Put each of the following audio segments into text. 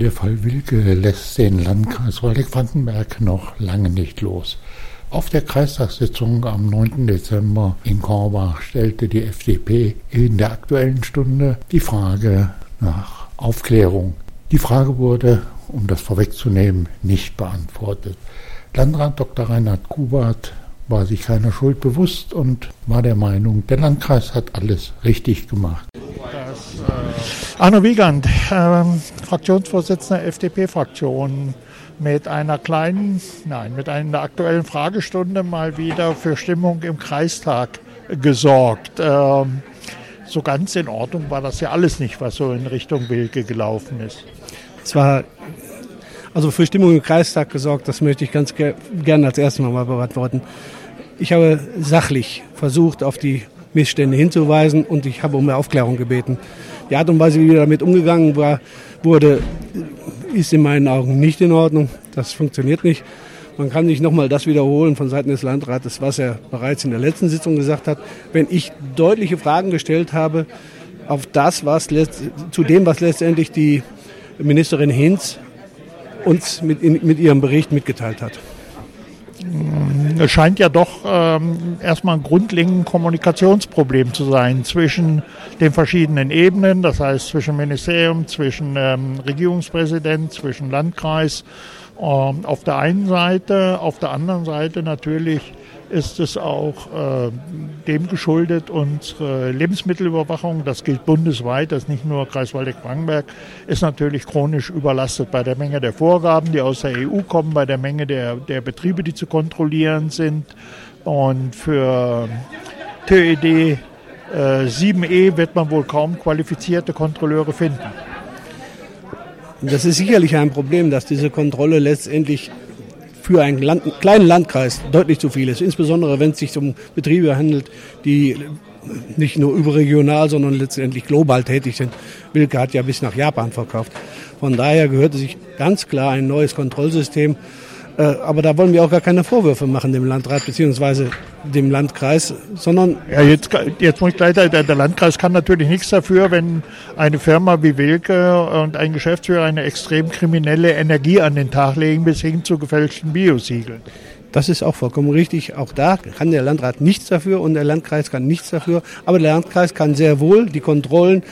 Der Fall Wilke lässt den Landkreis Waldeck-Frankenberg noch lange nicht los. Auf der Kreistagssitzung am 9. Dezember in Korbach stellte die FDP in der Aktuellen Stunde die Frage nach Aufklärung. Die Frage wurde, um das vorwegzunehmen, nicht beantwortet. Landrat Dr. Reinhard Kubert war sich keiner Schuld bewusst und war der Meinung, der Landkreis hat alles richtig gemacht. Äh Arno Wiegand, äh, Fraktionsvorsitzender FDP-Fraktion, mit einer kleinen, nein, mit einer aktuellen Fragestunde mal wieder für Stimmung im Kreistag gesorgt. Ähm, so ganz in Ordnung war das ja alles nicht, was so in Richtung Wilke gelaufen ist. Es war also für Stimmung im Kreistag gesorgt, das möchte ich ganz ger gerne als erstes Mal beantworten. Ich habe sachlich versucht, auf die Missstände hinzuweisen und ich habe um Aufklärung gebeten. Die Art und Weise, wie damit umgegangen war, wurde, ist in meinen Augen nicht in Ordnung. Das funktioniert nicht. Man kann nicht nochmal das wiederholen von Seiten des Landrates, was er bereits in der letzten Sitzung gesagt hat. Wenn ich deutliche Fragen gestellt habe auf das, was zu dem, was letztendlich die Ministerin Hinz uns mit, in, mit ihrem Bericht mitgeteilt hat. Es scheint ja doch ähm, erstmal ein grundlegendes Kommunikationsproblem zu sein zwischen den verschiedenen Ebenen, das heißt zwischen Ministerium, zwischen ähm, Regierungspräsident, zwischen Landkreis ähm, auf der einen Seite, auf der anderen Seite natürlich ist es auch äh, dem geschuldet, unsere Lebensmittelüberwachung, das gilt bundesweit, das ist nicht nur Kreis Waldeck-Frankenberg, ist natürlich chronisch überlastet bei der Menge der Vorgaben, die aus der EU kommen, bei der Menge der, der Betriebe, die zu kontrollieren sind. Und für TED äh, 7e wird man wohl kaum qualifizierte Kontrolleure finden. Das ist sicherlich ein Problem, dass diese Kontrolle letztendlich für einen Land, kleinen Landkreis deutlich zu viel ist. Insbesondere wenn es sich um Betriebe handelt, die nicht nur überregional, sondern letztendlich global tätig sind. Wilke hat ja bis nach Japan verkauft. Von daher gehörte sich ganz klar ein neues Kontrollsystem aber da wollen wir auch gar keine Vorwürfe machen dem Landrat bzw. dem Landkreis, sondern. Ja, jetzt, jetzt muss ich gleich, der, der Landkreis kann natürlich nichts dafür, wenn eine Firma wie Wilke und ein Geschäftsführer eine extrem kriminelle Energie an den Tag legen, bis hin zu gefälschten Biosiegeln. Das ist auch vollkommen richtig. Auch da kann der Landrat nichts dafür und der Landkreis kann nichts dafür. Aber der Landkreis kann sehr wohl die Kontrollen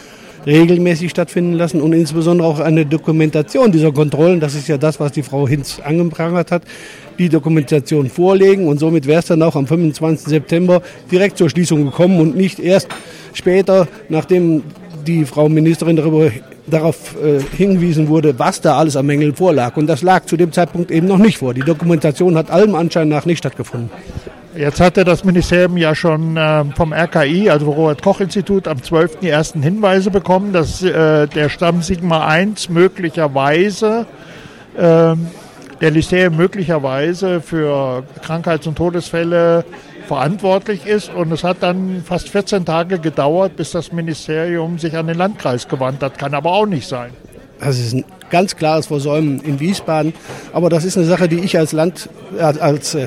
regelmäßig stattfinden lassen und insbesondere auch eine Dokumentation dieser Kontrollen, das ist ja das, was die Frau Hinz angeprangert hat, die Dokumentation vorlegen und somit wäre es dann auch am 25. September direkt zur Schließung gekommen und nicht erst später, nachdem die Frau Ministerin darüber, darauf äh, hingewiesen wurde, was da alles an Mängeln vorlag. Und das lag zu dem Zeitpunkt eben noch nicht vor. Die Dokumentation hat allem Anschein nach nicht stattgefunden. Jetzt hatte das Ministerium ja schon äh, vom RKI, also Robert Koch Institut, am 12. die ersten Hinweise bekommen, dass äh, der Stamm Sigma 1 möglicherweise, äh, der Lyceum möglicherweise für Krankheits- und Todesfälle verantwortlich ist. Und es hat dann fast 14 Tage gedauert, bis das Ministerium sich an den Landkreis gewandt hat. Kann aber auch nicht sein. Das ist ein ganz klares Versäumen in Wiesbaden. Aber das ist eine Sache, die ich als Land, äh, als äh,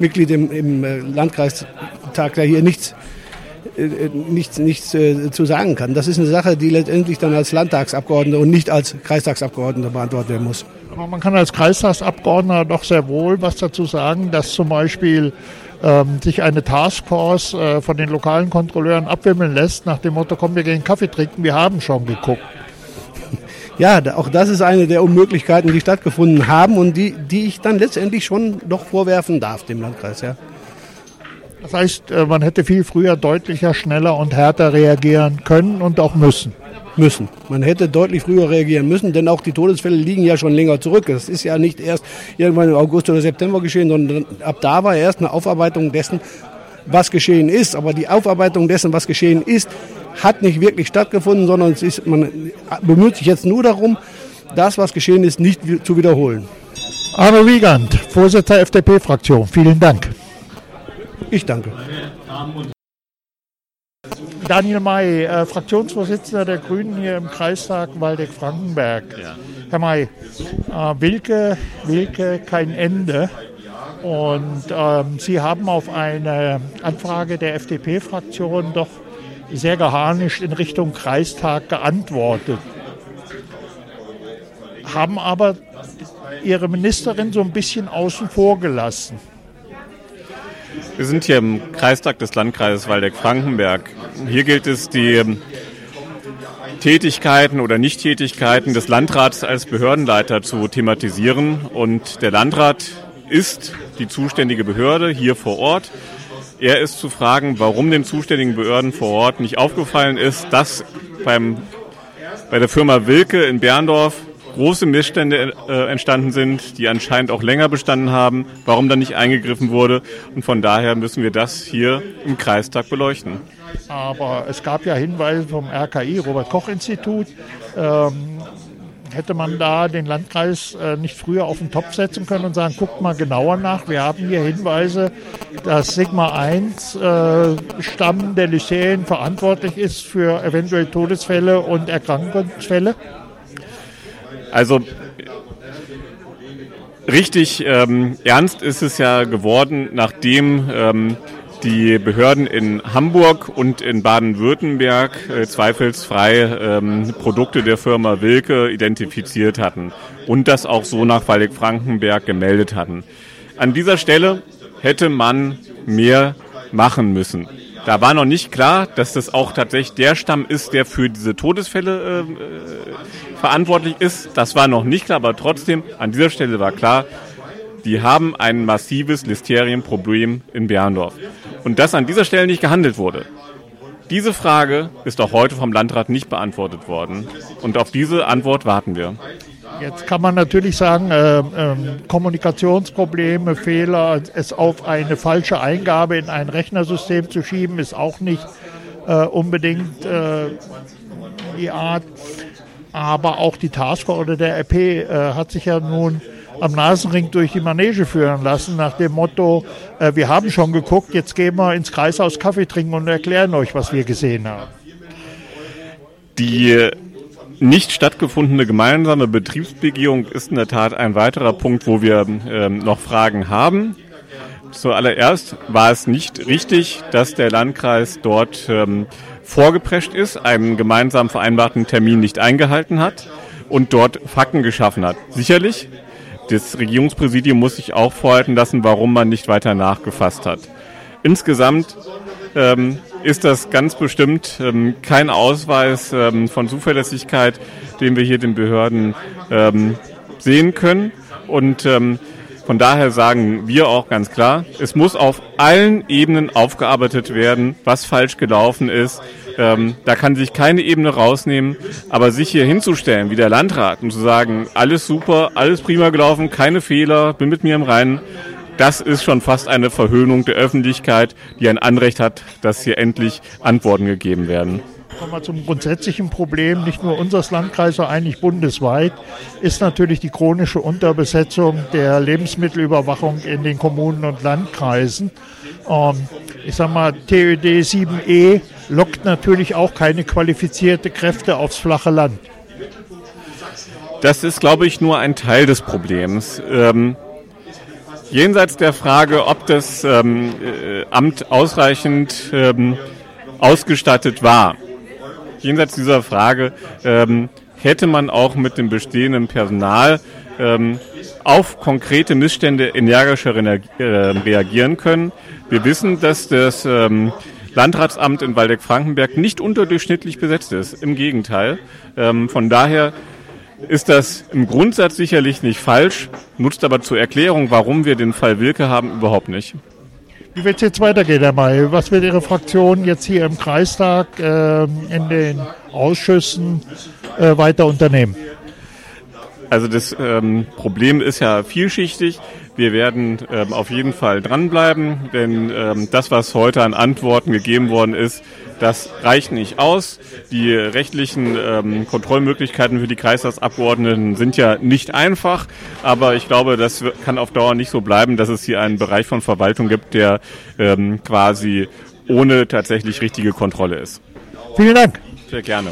Mitglied im, im äh, Landkreistag da hier nichts äh, nichts, nichts äh, zu sagen kann. Das ist eine Sache, die letztendlich dann als Landtagsabgeordneter und nicht als Kreistagsabgeordneter beantwortet werden muss. Aber man kann als Kreistagsabgeordneter doch sehr wohl was dazu sagen, dass zum Beispiel ähm, sich eine Taskforce äh, von den lokalen Kontrolleuren abwimmeln lässt, nach dem Motto, komm, wir gehen Kaffee trinken, wir haben schon geguckt ja, auch das ist eine der Unmöglichkeiten, die stattgefunden haben und die, die ich dann letztendlich schon doch vorwerfen darf dem Landkreis. Ja. Das heißt, äh, man hätte viel früher deutlicher, schneller und härter reagieren können und auch müssen. Müssen. Man hätte deutlich früher reagieren müssen, denn auch die Todesfälle liegen ja schon länger zurück. Das ist ja nicht erst irgendwann im August oder September geschehen, sondern ab da war erst eine Aufarbeitung dessen, was geschehen ist. Aber die Aufarbeitung dessen, was geschehen ist, hat nicht wirklich stattgefunden, sondern es ist, man bemüht sich jetzt nur darum, das, was geschehen ist, nicht zu wiederholen. Arno Wiegand, Vorsitzender FDP-Fraktion, vielen Dank. Ich danke. Daniel May, äh, Fraktionsvorsitzender der Grünen hier im Kreistag Waldeck-Frankenberg. Ja. Herr May, äh, Wilke, Wilke, kein Ende. Und ähm, Sie haben auf eine Anfrage der FDP-Fraktion doch sehr geharnischt in Richtung Kreistag geantwortet. haben aber ihre Ministerin so ein bisschen außen vor gelassen. Wir sind hier im Kreistag des Landkreises Waldeck-Frankenberg. Hier gilt es, die Tätigkeiten oder Nichttätigkeiten des Landrats als Behördenleiter zu thematisieren. Und der Landrat ist die zuständige Behörde hier vor Ort. Er ist zu fragen, warum den zuständigen Behörden vor Ort nicht aufgefallen ist, dass beim, bei der Firma Wilke in Berndorf große Missstände äh, entstanden sind, die anscheinend auch länger bestanden haben, warum da nicht eingegriffen wurde. Und von daher müssen wir das hier im Kreistag beleuchten. Aber es gab ja Hinweise vom RKI, Robert Koch Institut. Ähm, hätte man da den Landkreis äh, nicht früher auf den Topf setzen können und sagen, guckt mal genauer nach. Wir haben hier Hinweise, dass Sigma 1 äh, Stamm der Lycäen verantwortlich ist für eventuell Todesfälle und Erkrankungsfälle. Also richtig ähm, ernst ist es ja geworden, nachdem ähm, die Behörden in Hamburg und in Baden-Württemberg äh, zweifelsfrei ähm, Produkte der Firma Wilke identifiziert hatten und das auch so nach Waldeck-Frankenberg gemeldet hatten. An dieser Stelle hätte man mehr machen müssen. Da war noch nicht klar, dass das auch tatsächlich der Stamm ist, der für diese Todesfälle äh, äh, verantwortlich ist. Das war noch nicht klar, aber trotzdem, an dieser Stelle war klar, die haben ein massives Listerienproblem in Berndorf. Und dass an dieser Stelle nicht gehandelt wurde. Diese Frage ist auch heute vom Landrat nicht beantwortet worden. Und auf diese Antwort warten wir. Jetzt kann man natürlich sagen, äh, äh, Kommunikationsprobleme, Fehler, es auf eine falsche Eingabe in ein Rechnersystem zu schieben, ist auch nicht äh, unbedingt äh, die Art. Aber auch die Taskforce oder der RP äh, hat sich ja nun am Nasenring durch die Manege führen lassen, nach dem Motto, äh, wir haben schon geguckt, jetzt gehen wir ins Kreishaus Kaffee trinken und erklären euch, was wir gesehen haben. Die nicht stattgefundene gemeinsame Betriebsbegehung ist in der Tat ein weiterer Punkt, wo wir ähm, noch Fragen haben. Zuallererst war es nicht richtig, dass der Landkreis dort ähm, vorgeprescht ist, einen gemeinsam vereinbarten Termin nicht eingehalten hat und dort Fakten geschaffen hat. Sicherlich das Regierungspräsidium muss sich auch vorhalten lassen, warum man nicht weiter nachgefasst hat. Insgesamt ähm, ist das ganz bestimmt ähm, kein Ausweis ähm, von Zuverlässigkeit, den wir hier den Behörden ähm, sehen können. Und ähm, von daher sagen wir auch ganz klar, es muss auf allen Ebenen aufgearbeitet werden, was falsch gelaufen ist. Ähm, da kann sich keine Ebene rausnehmen, aber sich hier hinzustellen wie der Landrat und zu sagen, alles super, alles prima gelaufen, keine Fehler, bin mit mir im Reinen, das ist schon fast eine Verhöhnung der Öffentlichkeit, die ein Anrecht hat, dass hier endlich Antworten gegeben werden kommen wir zum grundsätzlichen Problem, nicht nur unseres Landkreises, sondern eigentlich bundesweit, ist natürlich die chronische Unterbesetzung der Lebensmittelüberwachung in den Kommunen und Landkreisen. Ähm, ich sage mal, TÖD 7e lockt natürlich auch keine qualifizierte Kräfte aufs flache Land. Das ist, glaube ich, nur ein Teil des Problems. Ähm, jenseits der Frage, ob das ähm, äh, Amt ausreichend ähm, ausgestattet war, jenseits dieser Frage ähm, hätte man auch mit dem bestehenden Personal ähm, auf konkrete Missstände energischer äh, reagieren können. Wir wissen, dass das ähm, Landratsamt in Waldeck-Frankenberg nicht unterdurchschnittlich besetzt ist. Im Gegenteil. Ähm, von daher ist das im Grundsatz sicherlich nicht falsch, nutzt aber zur Erklärung, warum wir den Fall Wilke haben, überhaupt nicht. Wie wird es jetzt weitergehen, Herr May? Was wird Ihre Fraktion jetzt hier im Kreistag äh, in den Ausschüssen äh, weiter unternehmen? Also das ähm, Problem ist ja vielschichtig. Wir werden ähm, auf jeden Fall dranbleiben, denn ähm, das, was heute an Antworten gegeben worden ist, das reicht nicht aus. Die rechtlichen ähm, Kontrollmöglichkeiten für die Kreistagsabgeordneten sind ja nicht einfach, aber ich glaube, das kann auf Dauer nicht so bleiben, dass es hier einen Bereich von Verwaltung gibt, der ähm, quasi ohne tatsächlich richtige Kontrolle ist. Vielen Dank. Sehr gerne.